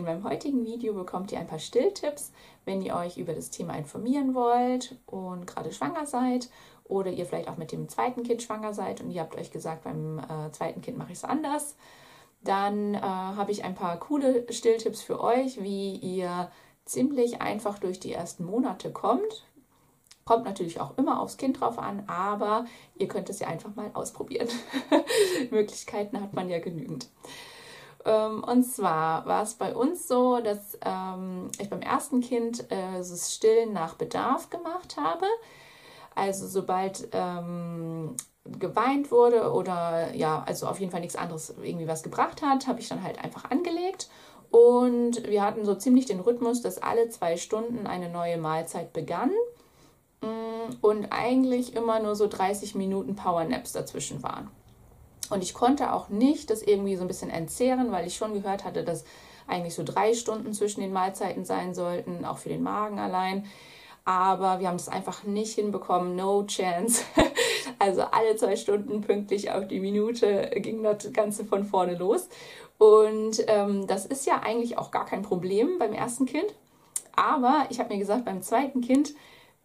In meinem heutigen Video bekommt ihr ein paar Stilltipps, wenn ihr euch über das Thema informieren wollt und gerade schwanger seid oder ihr vielleicht auch mit dem zweiten Kind schwanger seid und ihr habt euch gesagt, beim äh, zweiten Kind mache ich es anders. Dann äh, habe ich ein paar coole Stilltipps für euch, wie ihr ziemlich einfach durch die ersten Monate kommt. Kommt natürlich auch immer aufs Kind drauf an, aber ihr könnt es ja einfach mal ausprobieren. Möglichkeiten hat man ja genügend. Ähm, und zwar war es bei uns so, dass ähm, ich beim ersten Kind äh, das Stillen nach Bedarf gemacht habe. Also sobald ähm, geweint wurde oder ja, also auf jeden Fall nichts anderes irgendwie was gebracht hat, habe ich dann halt einfach angelegt. Und wir hatten so ziemlich den Rhythmus, dass alle zwei Stunden eine neue Mahlzeit begann mm, und eigentlich immer nur so 30 Minuten Powernaps dazwischen waren. Und ich konnte auch nicht das irgendwie so ein bisschen entzehren, weil ich schon gehört hatte, dass eigentlich so drei Stunden zwischen den Mahlzeiten sein sollten, auch für den Magen allein. Aber wir haben das einfach nicht hinbekommen, no chance. Also alle zwei Stunden pünktlich auf die Minute ging das Ganze von vorne los. Und ähm, das ist ja eigentlich auch gar kein Problem beim ersten Kind. Aber ich habe mir gesagt, beim zweiten Kind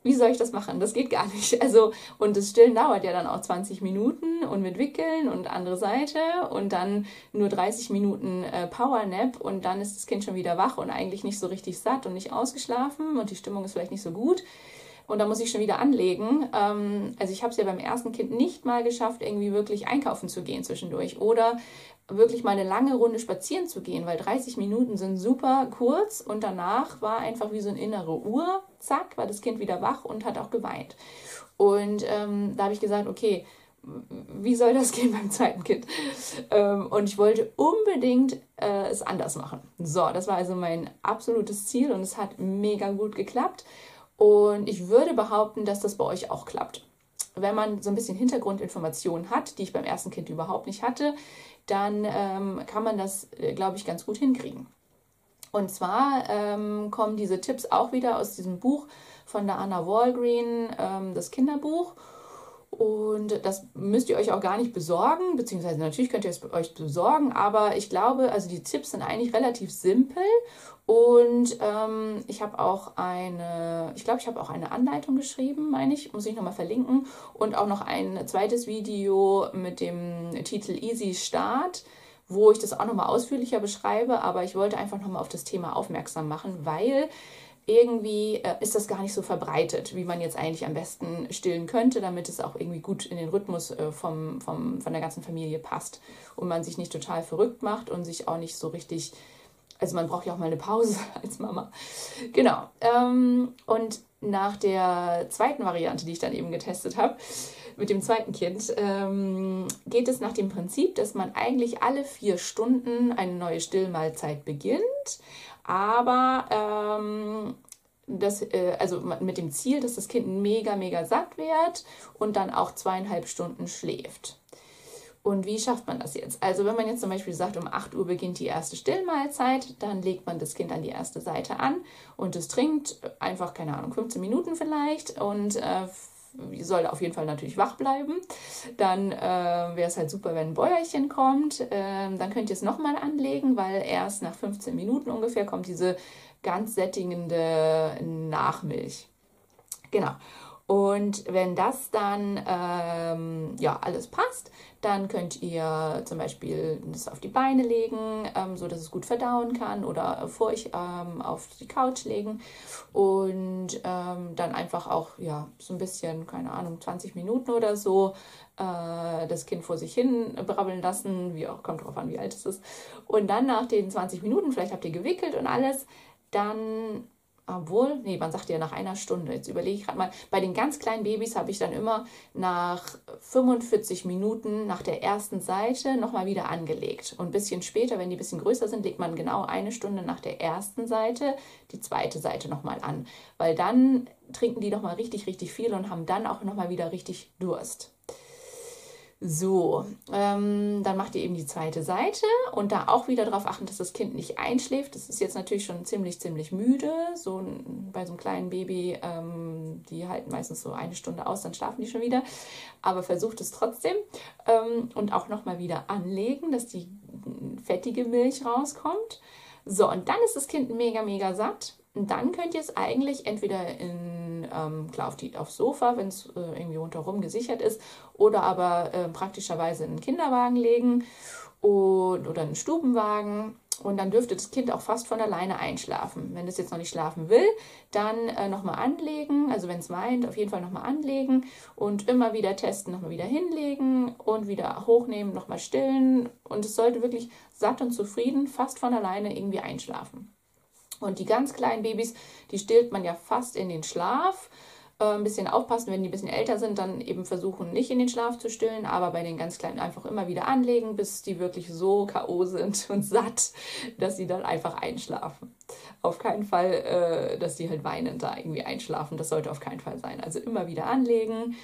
wie soll ich das machen? Das geht gar nicht. Also, und das Stillen dauert ja dann auch 20 Minuten und mit Wickeln und andere Seite und dann nur 30 Minuten äh, Powernap und dann ist das Kind schon wieder wach und eigentlich nicht so richtig satt und nicht ausgeschlafen und die Stimmung ist vielleicht nicht so gut. Und da muss ich schon wieder anlegen. Ähm, also ich habe es ja beim ersten Kind nicht mal geschafft, irgendwie wirklich einkaufen zu gehen zwischendurch oder wirklich mal eine lange Runde spazieren zu gehen, weil 30 Minuten sind super kurz und danach war einfach wie so eine innere Uhr, zack, war das Kind wieder wach und hat auch geweint. Und ähm, da habe ich gesagt, okay, wie soll das gehen beim zweiten Kind? Ähm, und ich wollte unbedingt äh, es anders machen. So, das war also mein absolutes Ziel und es hat mega gut geklappt. Und ich würde behaupten, dass das bei euch auch klappt wenn man so ein bisschen Hintergrundinformationen hat, die ich beim ersten Kind überhaupt nicht hatte, dann ähm, kann man das, äh, glaube ich, ganz gut hinkriegen. Und zwar ähm, kommen diese Tipps auch wieder aus diesem Buch von der Anna Walgreen, ähm, das Kinderbuch. Und das müsst ihr euch auch gar nicht besorgen, beziehungsweise natürlich könnt ihr es euch besorgen, aber ich glaube, also die Tipps sind eigentlich relativ simpel. Und ähm, ich habe auch eine, ich glaube, ich habe auch eine Anleitung geschrieben, meine ich, muss ich nochmal verlinken. Und auch noch ein zweites Video mit dem Titel Easy Start wo ich das auch nochmal ausführlicher beschreibe, aber ich wollte einfach nochmal auf das Thema aufmerksam machen, weil irgendwie äh, ist das gar nicht so verbreitet, wie man jetzt eigentlich am besten stillen könnte, damit es auch irgendwie gut in den Rhythmus äh, vom, vom, von der ganzen Familie passt und man sich nicht total verrückt macht und sich auch nicht so richtig, also man braucht ja auch mal eine Pause als Mama. Genau. Ähm, und nach der zweiten Variante, die ich dann eben getestet habe, mit dem zweiten Kind, ähm, geht es nach dem Prinzip, dass man eigentlich alle vier Stunden eine neue Stillmahlzeit beginnt aber ähm, das, äh, also mit dem Ziel, dass das Kind mega, mega satt wird und dann auch zweieinhalb Stunden schläft. Und wie schafft man das jetzt? Also wenn man jetzt zum Beispiel sagt, um 8 Uhr beginnt die erste Stillmahlzeit, dann legt man das Kind an die erste Seite an und es trinkt einfach, keine Ahnung, 15 Minuten vielleicht und äh, soll auf jeden Fall natürlich wach bleiben. Dann äh, wäre es halt super, wenn ein Bäuerchen kommt. Ähm, dann könnt ihr es nochmal anlegen, weil erst nach 15 Minuten ungefähr kommt diese ganz sättigende Nachmilch. Genau. Und wenn das dann ähm, ja alles passt, dann könnt ihr zum Beispiel das auf die Beine legen, ähm, so dass es gut verdauen kann oder vor euch ähm, auf die Couch legen. Und ähm, dann einfach auch ja so ein bisschen keine Ahnung 20 Minuten oder so äh, das Kind vor sich hin brabbeln lassen, wie auch kommt drauf an, wie alt es ist. Und dann nach den 20 Minuten vielleicht habt ihr gewickelt und alles, dann obwohl, nee, man sagt ja nach einer Stunde. Jetzt überlege ich gerade mal, bei den ganz kleinen Babys habe ich dann immer nach 45 Minuten nach der ersten Seite nochmal wieder angelegt. Und ein bisschen später, wenn die ein bisschen größer sind, legt man genau eine Stunde nach der ersten Seite die zweite Seite nochmal an. Weil dann trinken die nochmal richtig, richtig viel und haben dann auch nochmal wieder richtig Durst. So, ähm, dann macht ihr eben die zweite Seite und da auch wieder darauf achten, dass das Kind nicht einschläft. Das ist jetzt natürlich schon ziemlich, ziemlich müde. So bei so einem kleinen Baby, ähm, die halten meistens so eine Stunde aus, dann schlafen die schon wieder. Aber versucht es trotzdem ähm, und auch nochmal wieder anlegen, dass die fettige Milch rauskommt. So, und dann ist das Kind mega, mega satt. Und dann könnt ihr es eigentlich entweder in, ähm, klar, auf die, aufs Sofa, wenn es äh, irgendwie rundherum gesichert ist, oder aber äh, praktischerweise in einen Kinderwagen legen und, oder einen Stubenwagen. Und dann dürfte das Kind auch fast von alleine einschlafen. Wenn es jetzt noch nicht schlafen will, dann äh, nochmal anlegen. Also wenn es meint, auf jeden Fall nochmal anlegen und immer wieder testen, nochmal wieder hinlegen und wieder hochnehmen, nochmal stillen. Und es sollte wirklich satt und zufrieden fast von alleine irgendwie einschlafen. Und die ganz kleinen Babys, die stillt man ja fast in den Schlaf. Äh, ein bisschen aufpassen, wenn die ein bisschen älter sind, dann eben versuchen, nicht in den Schlaf zu stillen, aber bei den ganz Kleinen einfach immer wieder anlegen, bis die wirklich so K.O. sind und satt, dass sie dann einfach einschlafen. Auf keinen Fall, äh, dass die halt weinend da irgendwie einschlafen. Das sollte auf keinen Fall sein. Also immer wieder anlegen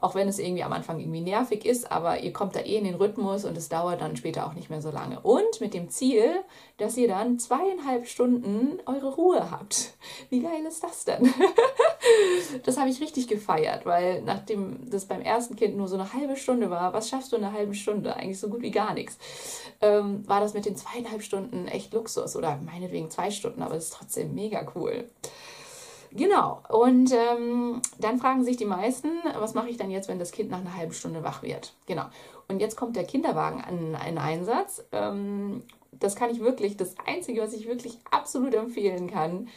auch wenn es irgendwie am Anfang irgendwie nervig ist, aber ihr kommt da eh in den Rhythmus und es dauert dann später auch nicht mehr so lange. Und mit dem Ziel, dass ihr dann zweieinhalb Stunden eure Ruhe habt. Wie geil ist das denn? das habe ich richtig gefeiert, weil nachdem das beim ersten Kind nur so eine halbe Stunde war, was schaffst du in einer halben Stunde? Eigentlich so gut wie gar nichts. Ähm, war das mit den zweieinhalb Stunden echt Luxus oder meinetwegen zwei Stunden, aber es ist trotzdem mega cool. Genau. Und ähm, dann fragen sich die meisten, was mache ich dann jetzt, wenn das Kind nach einer halben Stunde wach wird? Genau. Und jetzt kommt der Kinderwagen an einen Einsatz. Ähm, das kann ich wirklich, das Einzige, was ich wirklich absolut empfehlen kann,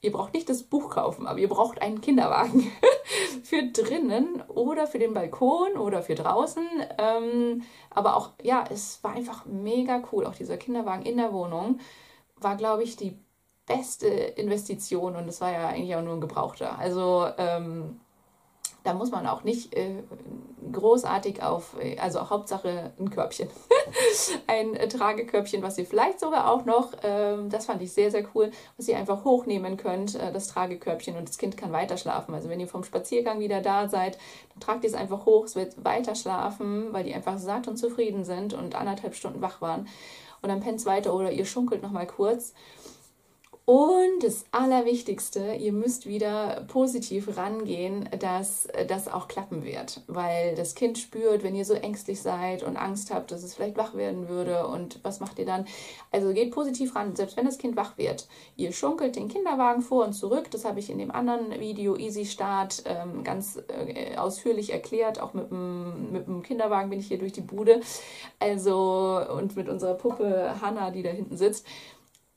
ihr braucht nicht das Buch kaufen, aber ihr braucht einen Kinderwagen für drinnen oder für den Balkon oder für draußen. Ähm, aber auch, ja, es war einfach mega cool. Auch dieser Kinderwagen in der Wohnung war, glaube ich, die beste Investition und das war ja eigentlich auch nur ein Gebrauchter. Also ähm, da muss man auch nicht äh, großartig auf, also auch Hauptsache ein Körbchen. ein äh, Tragekörbchen, was ihr vielleicht sogar auch noch, ähm, das fand ich sehr, sehr cool, was ihr einfach hochnehmen könnt, äh, das Tragekörbchen und das Kind kann weiter schlafen. Also wenn ihr vom Spaziergang wieder da seid, dann tragt ihr es einfach hoch, es wird weiter schlafen, weil die einfach satt und zufrieden sind und anderthalb Stunden wach waren. Und dann pennt es weiter oder ihr schunkelt nochmal kurz. Und das Allerwichtigste, ihr müsst wieder positiv rangehen, dass das auch klappen wird, weil das Kind spürt, wenn ihr so ängstlich seid und Angst habt, dass es vielleicht wach werden würde. Und was macht ihr dann? Also geht positiv ran, selbst wenn das Kind wach wird. Ihr schunkelt den Kinderwagen vor und zurück. Das habe ich in dem anderen Video Easy Start ähm, ganz äh, ausführlich erklärt. Auch mit dem, mit dem Kinderwagen bin ich hier durch die Bude. Also und mit unserer Puppe Hanna, die da hinten sitzt.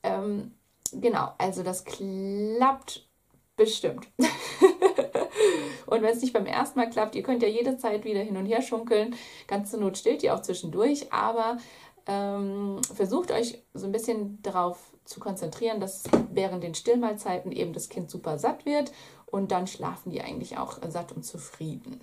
Ähm, genau, also das klappt bestimmt. und wenn es nicht beim ersten Mal klappt, ihr könnt ja jede Zeit wieder hin und her schunkeln. Ganz zur Not stillt ihr auch zwischendurch, aber ähm, versucht euch so ein bisschen darauf zu konzentrieren, dass während den Stillmahlzeiten eben das Kind super satt wird und dann schlafen die eigentlich auch satt und zufrieden.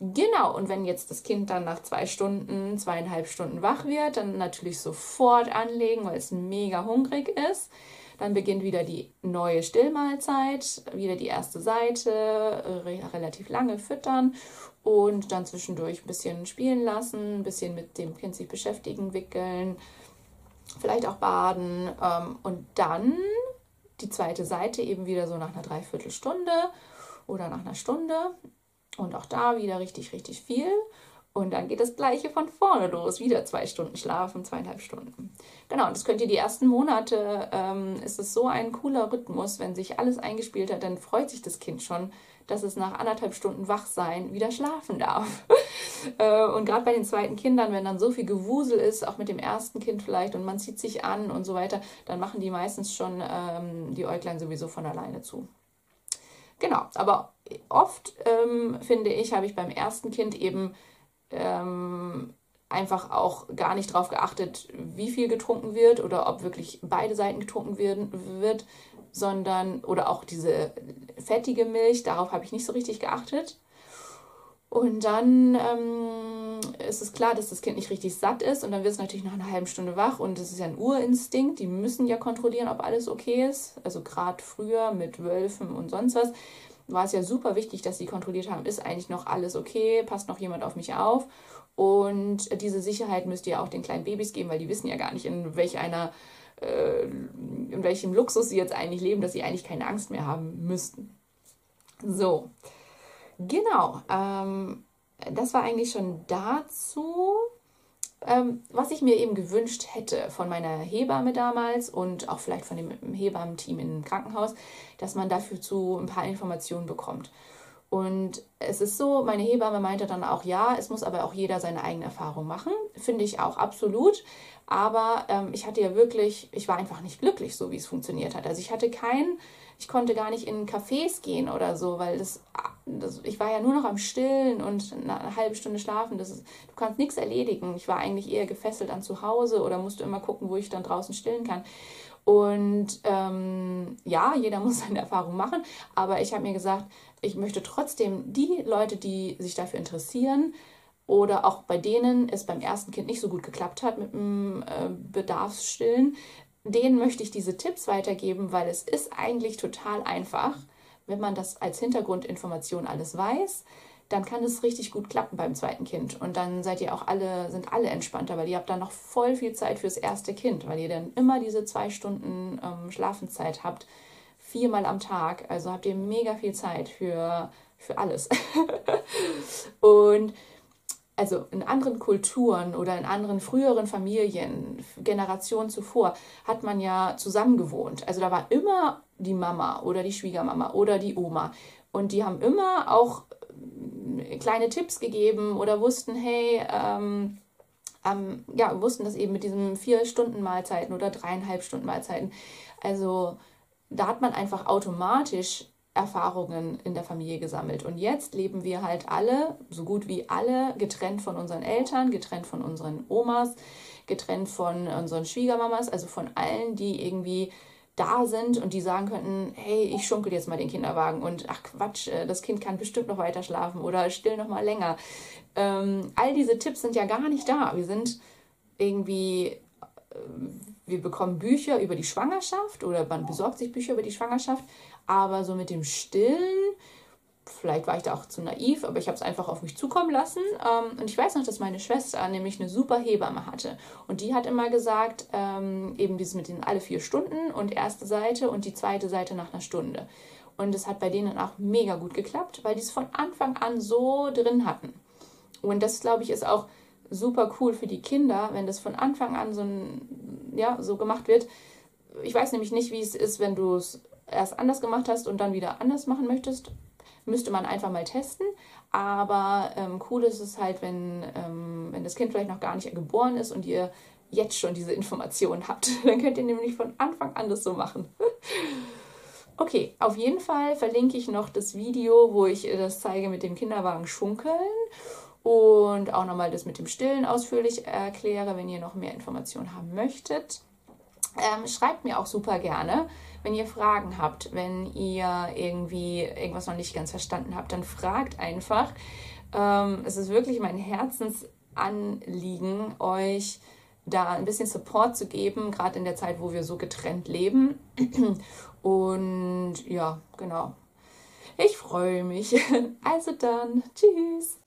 Genau, und wenn jetzt das Kind dann nach zwei Stunden, zweieinhalb Stunden wach wird, dann natürlich sofort anlegen, weil es mega hungrig ist. Dann beginnt wieder die neue Stillmahlzeit, wieder die erste Seite, re relativ lange füttern und dann zwischendurch ein bisschen spielen lassen, ein bisschen mit dem Kind sich beschäftigen, wickeln, vielleicht auch baden ähm, und dann die zweite Seite eben wieder so nach einer Dreiviertelstunde oder nach einer Stunde und auch da wieder richtig, richtig viel. Und dann geht das gleiche von vorne los. Wieder zwei Stunden schlafen, zweieinhalb Stunden. Genau, und das könnt ihr die ersten Monate, ähm, ist es so ein cooler Rhythmus, wenn sich alles eingespielt hat, dann freut sich das Kind schon, dass es nach anderthalb Stunden Wachsein wieder schlafen darf. Äh, und gerade bei den zweiten Kindern, wenn dann so viel Gewusel ist, auch mit dem ersten Kind vielleicht, und man zieht sich an und so weiter, dann machen die meistens schon ähm, die Äuglein sowieso von alleine zu. Genau, aber oft ähm, finde ich, habe ich beim ersten Kind eben ähm, einfach auch gar nicht darauf geachtet, wie viel getrunken wird oder ob wirklich beide Seiten getrunken werden, wird, sondern oder auch diese fettige Milch, darauf habe ich nicht so richtig geachtet. Und dann ähm, ist es klar, dass das Kind nicht richtig satt ist und dann wird es natürlich nach einer halben Stunde wach und das ist ja ein Urinstinkt. Die müssen ja kontrollieren, ob alles okay ist. Also gerade früher mit Wölfen und sonst was war es ja super wichtig, dass sie kontrolliert haben, ist eigentlich noch alles okay, passt noch jemand auf mich auf. Und diese Sicherheit müsst ihr auch den kleinen Babys geben, weil die wissen ja gar nicht, in welch einer, äh, in welchem Luxus sie jetzt eigentlich leben, dass sie eigentlich keine Angst mehr haben müssten. So, genau. Ähm, das war eigentlich schon dazu. Ähm, was ich mir eben gewünscht hätte von meiner Hebamme damals und auch vielleicht von dem Hebammenteam im Krankenhaus, dass man dafür zu ein paar Informationen bekommt. Und es ist so, meine Hebamme meinte dann auch, ja, es muss aber auch jeder seine eigene Erfahrung machen. Finde ich auch absolut. Aber ähm, ich hatte ja wirklich, ich war einfach nicht glücklich, so wie es funktioniert hat. Also ich hatte kein, ich konnte gar nicht in Cafés gehen oder so, weil das, das ich war ja nur noch am Stillen und eine halbe Stunde schlafen. Ist, du kannst nichts erledigen. Ich war eigentlich eher gefesselt an zu Hause oder musste immer gucken, wo ich dann draußen stillen kann. Und ähm, ja, jeder muss seine Erfahrung machen, aber ich habe mir gesagt, ich möchte trotzdem die Leute, die sich dafür interessieren oder auch bei denen es beim ersten Kind nicht so gut geklappt hat mit dem äh, Bedarfsstillen, denen möchte ich diese Tipps weitergeben, weil es ist eigentlich total einfach, wenn man das als Hintergrundinformation alles weiß dann kann es richtig gut klappen beim zweiten Kind. Und dann seid ihr auch alle, sind alle entspannter, weil ihr habt dann noch voll viel Zeit fürs erste Kind, weil ihr dann immer diese zwei Stunden ähm, Schlafenszeit habt, viermal am Tag. Also habt ihr mega viel Zeit für, für alles. und also in anderen Kulturen oder in anderen früheren Familien, Generationen zuvor, hat man ja zusammen gewohnt. Also da war immer die Mama oder die Schwiegermama oder die Oma. Und die haben immer auch kleine Tipps gegeben oder wussten, hey, ähm, ähm, ja, wussten das eben mit diesen vier Stunden Mahlzeiten oder dreieinhalb Stunden Mahlzeiten. Also da hat man einfach automatisch Erfahrungen in der Familie gesammelt. Und jetzt leben wir halt alle, so gut wie alle, getrennt von unseren Eltern, getrennt von unseren Omas, getrennt von unseren Schwiegermamas, also von allen, die irgendwie da sind und die sagen könnten, hey, ich schunkel jetzt mal den Kinderwagen und ach Quatsch, äh, das Kind kann bestimmt noch weiter schlafen oder still noch mal länger. Ähm, all diese Tipps sind ja gar nicht da. Wir sind irgendwie, äh, wir bekommen Bücher über die Schwangerschaft oder man besorgt sich Bücher über die Schwangerschaft, aber so mit dem Stillen vielleicht war ich da auch zu naiv, aber ich habe es einfach auf mich zukommen lassen. Ähm, und ich weiß noch, dass meine Schwester nämlich eine super Hebamme hatte. Und die hat immer gesagt, ähm, eben dieses mit den alle vier Stunden und erste Seite und die zweite Seite nach einer Stunde. Und es hat bei denen auch mega gut geklappt, weil die es von Anfang an so drin hatten. Und das, glaube ich, ist auch super cool für die Kinder, wenn das von Anfang an so, ein, ja, so gemacht wird. Ich weiß nämlich nicht, wie es ist, wenn du es erst anders gemacht hast und dann wieder anders machen möchtest Müsste man einfach mal testen. Aber ähm, cool ist es halt, wenn, ähm, wenn das Kind vielleicht noch gar nicht geboren ist und ihr jetzt schon diese Informationen habt. Dann könnt ihr nämlich von Anfang an das so machen. Okay, auf jeden Fall verlinke ich noch das Video, wo ich das zeige mit dem Kinderwagen schunkeln und auch nochmal das mit dem Stillen ausführlich erkläre, wenn ihr noch mehr Informationen haben möchtet. Ähm, schreibt mir auch super gerne, wenn ihr Fragen habt, wenn ihr irgendwie irgendwas noch nicht ganz verstanden habt, dann fragt einfach. Ähm, es ist wirklich mein Herzensanliegen, euch da ein bisschen Support zu geben, gerade in der Zeit, wo wir so getrennt leben. Und ja, genau. Ich freue mich. Also dann, tschüss.